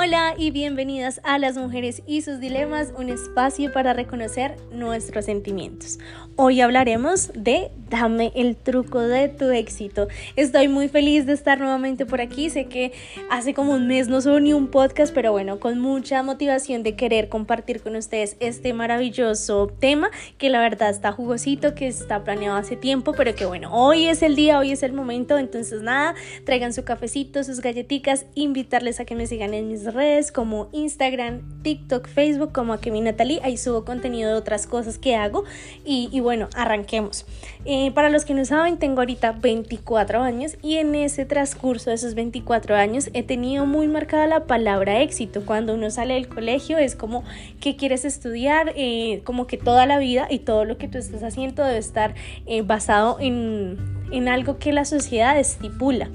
Hola y bienvenidas a Las Mujeres y sus Dilemas, un espacio para reconocer nuestros sentimientos. Hoy hablaremos de Dame el truco de tu éxito. Estoy muy feliz de estar nuevamente por aquí. Sé que hace como un mes no subo ni un podcast, pero bueno, con mucha motivación de querer compartir con ustedes este maravilloso tema que la verdad está jugosito, que está planeado hace tiempo, pero que bueno, hoy es el día, hoy es el momento. Entonces nada, traigan su cafecito, sus galletitas, invitarles a que me sigan en mis redes como Instagram, TikTok, Facebook, como a Kevin Natalie. Ahí subo contenido de otras cosas que hago. Y, bueno, arranquemos. Eh, para los que no saben, tengo ahorita 24 años y en ese transcurso de esos 24 años he tenido muy marcada la palabra éxito. Cuando uno sale del colegio es como que quieres estudiar, eh, como que toda la vida y todo lo que tú estás haciendo debe estar eh, basado en en algo que la sociedad estipula.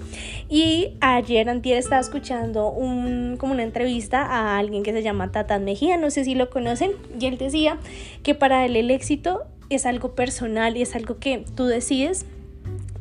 Y ayer antier estaba escuchando un, como una entrevista a alguien que se llama Tatán Mejía, no sé si lo conocen, y él decía que para él el éxito es algo personal y es algo que tú decides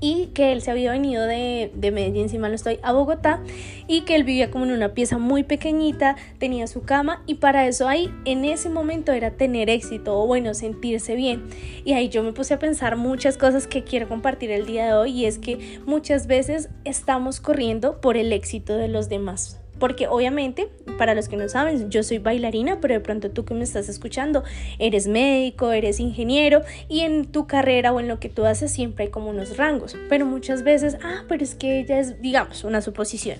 y que él se había venido de, de Medellín, si no estoy, a Bogotá y que él vivía como en una pieza muy pequeñita, tenía su cama y para eso ahí en ese momento era tener éxito o bueno, sentirse bien. Y ahí yo me puse a pensar muchas cosas que quiero compartir el día de hoy y es que muchas veces estamos corriendo por el éxito de los demás porque obviamente, para los que no saben, yo soy bailarina, pero de pronto tú que me estás escuchando, eres médico, eres ingeniero y en tu carrera o en lo que tú haces siempre hay como unos rangos, pero muchas veces, ah, pero es que ella es, digamos, una suposición,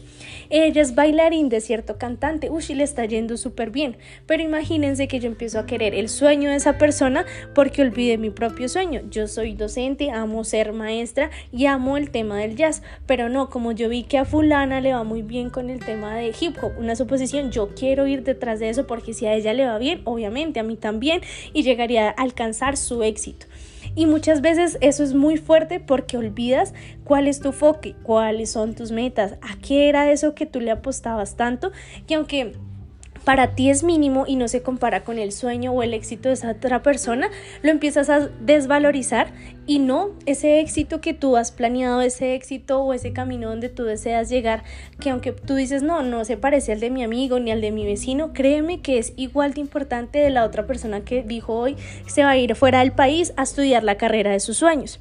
ella es bailarín de cierto cantante, uy, le está yendo súper bien, pero imagínense que yo empiezo a querer el sueño de esa persona porque olvidé mi propio sueño, yo soy docente, amo ser maestra y amo el tema del jazz, pero no, como yo vi que a fulana le va muy bien con el tema de hip hop, una suposición, yo quiero ir detrás de eso porque si a ella le va bien, obviamente a mí también y llegaría a alcanzar su éxito. Y muchas veces eso es muy fuerte porque olvidas cuál es tu enfoque, cuáles son tus metas, a qué era eso que tú le apostabas tanto, que aunque para ti es mínimo y no se compara con el sueño o el éxito de esa otra persona, lo empiezas a desvalorizar y no ese éxito que tú has planeado, ese éxito o ese camino donde tú deseas llegar, que aunque tú dices, no, no se parece al de mi amigo ni al de mi vecino, créeme que es igual de importante de la otra persona que dijo hoy se va a ir fuera del país a estudiar la carrera de sus sueños.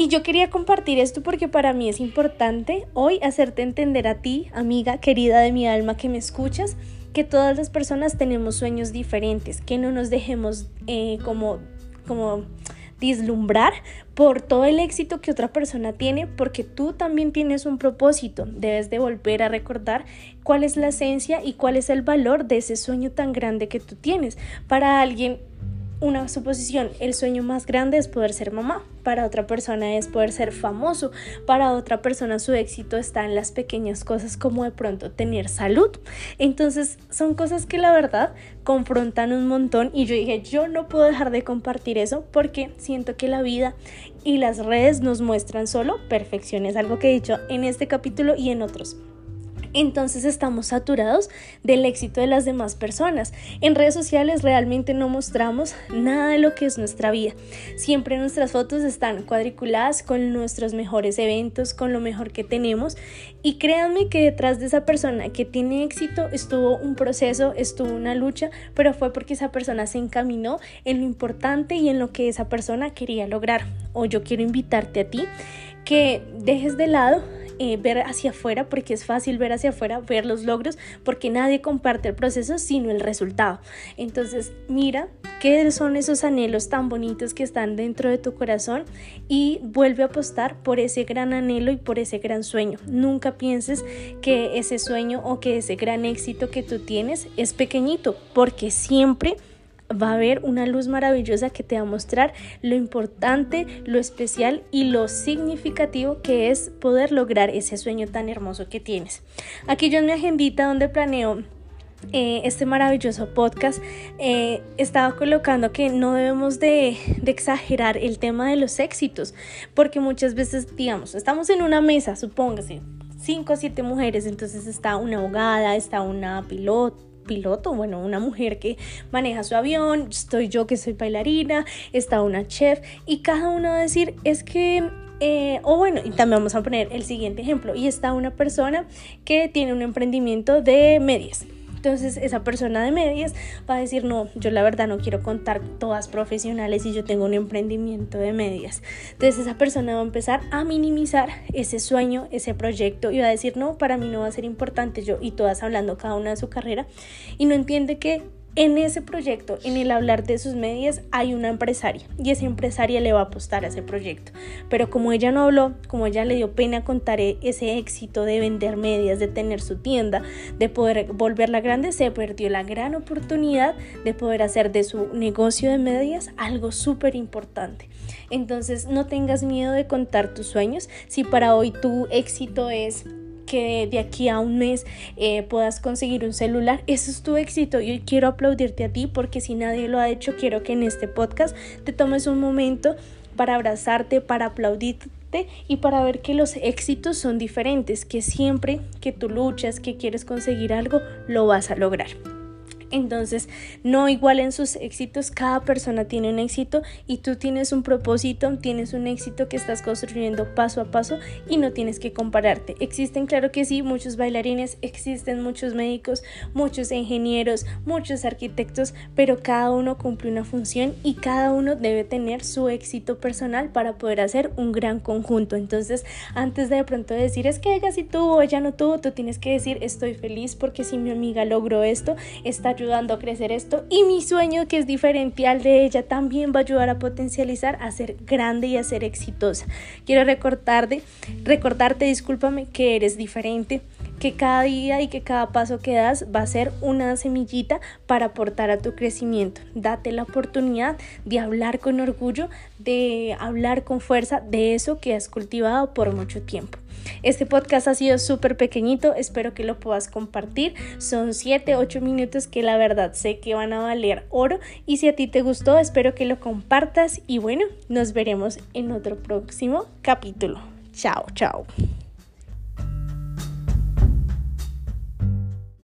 Y yo quería compartir esto porque para mí es importante hoy hacerte entender a ti, amiga querida de mi alma que me escuchas, que todas las personas tenemos sueños diferentes, que no nos dejemos eh, como, como dislumbrar por todo el éxito que otra persona tiene, porque tú también tienes un propósito. Debes de volver a recordar cuál es la esencia y cuál es el valor de ese sueño tan grande que tú tienes. Para alguien una suposición, el sueño más grande es poder ser mamá, para otra persona es poder ser famoso, para otra persona su éxito está en las pequeñas cosas como de pronto tener salud. Entonces son cosas que la verdad confrontan un montón y yo dije, yo no puedo dejar de compartir eso porque siento que la vida y las redes nos muestran solo perfección, es algo que he dicho en este capítulo y en otros entonces estamos saturados del éxito de las demás personas. En redes sociales realmente no mostramos nada de lo que es nuestra vida. Siempre nuestras fotos están cuadriculadas con nuestros mejores eventos, con lo mejor que tenemos. Y créanme que detrás de esa persona que tiene éxito estuvo un proceso, estuvo una lucha, pero fue porque esa persona se encaminó en lo importante y en lo que esa persona quería lograr. O yo quiero invitarte a ti que dejes de lado eh, ver hacia afuera, porque es fácil ver hacia afuera, ver los logros, porque nadie comparte el proceso sino el resultado. Entonces, mira qué son esos anhelos tan bonitos que están dentro de tu corazón y vuelve a apostar por ese gran anhelo y por ese gran sueño. Nunca pienses que ese sueño o que ese gran éxito que tú tienes es pequeñito, porque siempre va a haber una luz maravillosa que te va a mostrar lo importante, lo especial y lo significativo que es poder lograr ese sueño tan hermoso que tienes. Aquí yo en mi agendita donde planeo eh, este maravilloso podcast eh, estaba colocando que no debemos de, exagerar el tema de los éxitos porque muchas veces digamos estamos en una mesa supóngase cinco o siete mujeres entonces está una abogada está una piloto piloto, bueno, una mujer que maneja su avión, estoy yo que soy bailarina, está una chef y cada uno va a decir, es que Eh, o bueno, y también vamos a poner el siguiente ejemplo. Y está una persona que tiene un emprendimiento de medias. Entonces esa persona de medias va a decir, no, yo la verdad no quiero contar todas profesionales y yo tengo un emprendimiento de medias. Entonces esa persona va a empezar a minimizar ese sueño, ese proyecto y va a decir, no, para mí no va a ser importante yo y todas hablando cada una de su carrera y no entiende que en ese proyecto, en el hablar de sus medias, hay una empresaria y esa empresaria le va a apostar a ese proyecto. Pero como ella no habló, como ella le dio pena contar e-, ese éxito de vender medias, de tener su tienda, de poder volverla grande, se perdió la gran oportunidad de poder hacer de su negocio de medias algo súper importante. Entonces no tengas miedo de contar tus sueños. Si para hoy tu éxito es que de aquí a un mes eh, puedas conseguir un celular. Eso es tu éxito y quiero aplaudirte a ti porque si nadie lo ha hecho, quiero que en este podcast te tomes un momento para abrazarte, para aplaudirte y para ver que los éxitos son diferentes, que siempre que tú luchas, que quieres conseguir algo, lo vas a lograr. Entonces, no igual en sus éxitos, cada persona tiene un éxito y tú tienes un propósito, tienes un éxito que estás construyendo paso a paso y no tienes que compararte. Existen, claro que sí, muchos bailarines, existen muchos médicos, muchos ingenieros, muchos arquitectos, pero cada uno cumple una función y cada uno debe tener su éxito personal para poder hacer un gran conjunto. Entonces, antes de de pronto decir es que ella sí tuvo, ella no tuvo, tú tienes que decir estoy feliz porque si mi amiga logró esto, está ayudando a crecer esto y mi sueño que es diferente al de ella también va a ayudar a potencializar, a ser grande y a ser exitosa. Quiero recordarte, recordarte, discúlpame, que eres diferente, que cada día y que cada paso que das va a ser una semillita para aportar a tu crecimiento. Date la oportunidad de hablar con orgullo, de hablar con fuerza de eso que has cultivado por mucho tiempo. Este podcast ha sido súper pequeñito, espero que lo puedas compartir. Son 7, 8 minutos que la verdad sé que van a valer oro y si a ti te gustó, espero que lo compartas y bueno, nos veremos en otro próximo capítulo. Chao, chao.